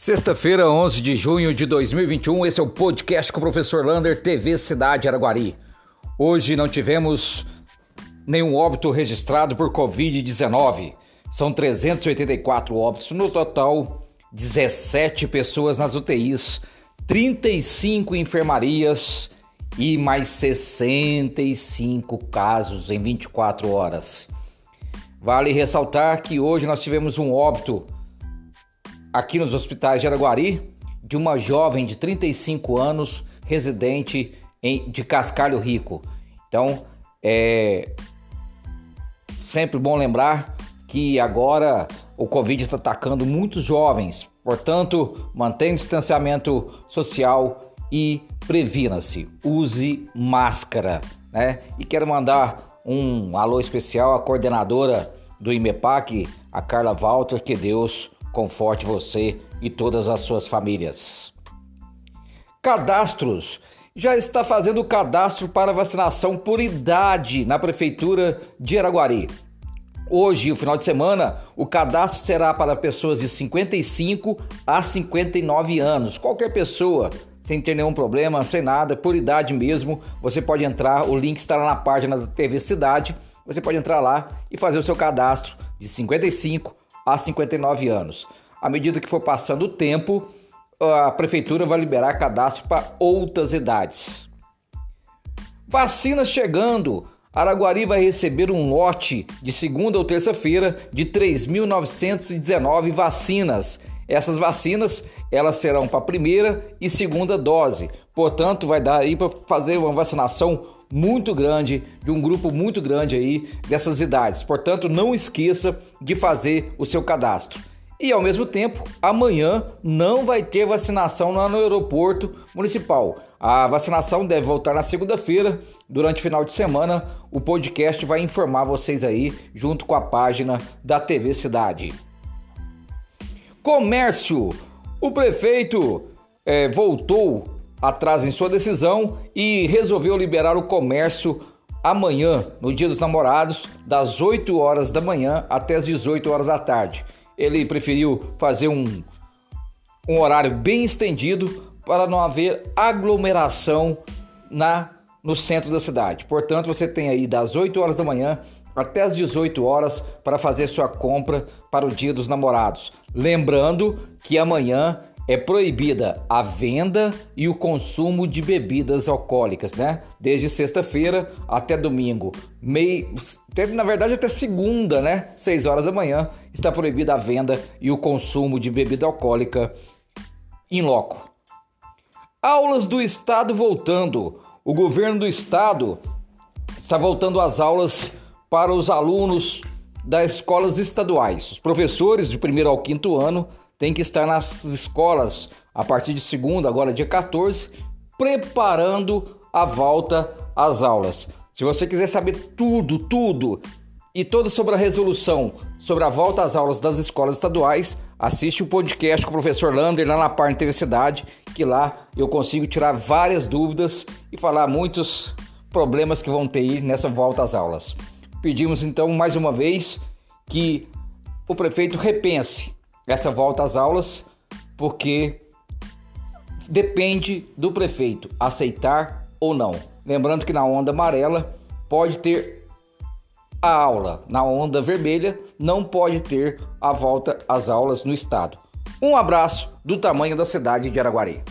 Sexta-feira, 11 de junho de 2021, esse é o podcast com o professor Lander, TV Cidade Araguari. Hoje não tivemos nenhum óbito registrado por Covid-19. São 384 óbitos no total, 17 pessoas nas UTIs, 35 enfermarias e mais 65 casos em 24 horas. Vale ressaltar que hoje nós tivemos um óbito aqui nos hospitais de Araguari de uma jovem de 35 anos residente em, de Cascalho Rico. Então, é sempre bom lembrar que agora o Covid está atacando muitos jovens, portanto, mantenha o distanciamento social e previna-se, use máscara, né? E quero mandar um alô especial à coordenadora do IMEPAC, a Carla Walter, que Deus conforte você e todas as suas famílias. Cadastros. Já está fazendo o cadastro para vacinação por idade na Prefeitura de Araguari. Hoje, o final de semana, o cadastro será para pessoas de 55 a 59 anos. Qualquer pessoa, sem ter nenhum problema, sem nada, por idade mesmo, você pode entrar. O link estará na página da TV Cidade. Você pode entrar lá e fazer o seu cadastro de 55 a 59 anos. À medida que for passando o tempo, a prefeitura vai liberar cadastro para outras idades. Vacinas chegando. Araguari vai receber um lote de segunda ou terça-feira de 3.919 vacinas. Essas vacinas elas serão para primeira e segunda dose. Portanto, vai dar aí para fazer uma vacinação muito grande, de um grupo muito grande aí dessas idades. Portanto, não esqueça de fazer o seu cadastro. E ao mesmo tempo, amanhã não vai ter vacinação lá no aeroporto municipal. A vacinação deve voltar na segunda-feira, durante o final de semana. O podcast vai informar vocês aí, junto com a página da TV Cidade. Comércio: o prefeito é, voltou atrás em sua decisão e resolveu liberar o comércio amanhã, no Dia dos Namorados, das 8 horas da manhã até as 18 horas da tarde. Ele preferiu fazer um, um horário bem estendido para não haver aglomeração na no centro da cidade. Portanto, você tem aí das 8 horas da manhã até as 18 horas para fazer sua compra para o Dia dos Namorados. Lembrando que amanhã é proibida a venda e o consumo de bebidas alcoólicas, né? Desde sexta-feira até domingo. Meio, na verdade até segunda, né? 6 horas da manhã está proibida a venda e o consumo de bebida alcoólica em loco. Aulas do estado voltando. O governo do estado está voltando às aulas para os alunos das escolas estaduais. Os professores de primeiro ao quinto ano tem que estar nas escolas a partir de segunda, agora dia 14, preparando a volta às aulas. Se você quiser saber tudo, tudo e toda sobre a resolução sobre a volta às aulas das escolas estaduais, assiste o podcast com o professor Lander lá na Par TV Cidade, que lá eu consigo tirar várias dúvidas e falar muitos problemas que vão ter nessa volta às aulas. Pedimos então mais uma vez que o prefeito repense essa volta às aulas, porque depende do prefeito aceitar ou não. Lembrando que na onda amarela pode ter a aula, na onda vermelha não pode ter a volta às aulas no estado. Um abraço do tamanho da cidade de Araguari.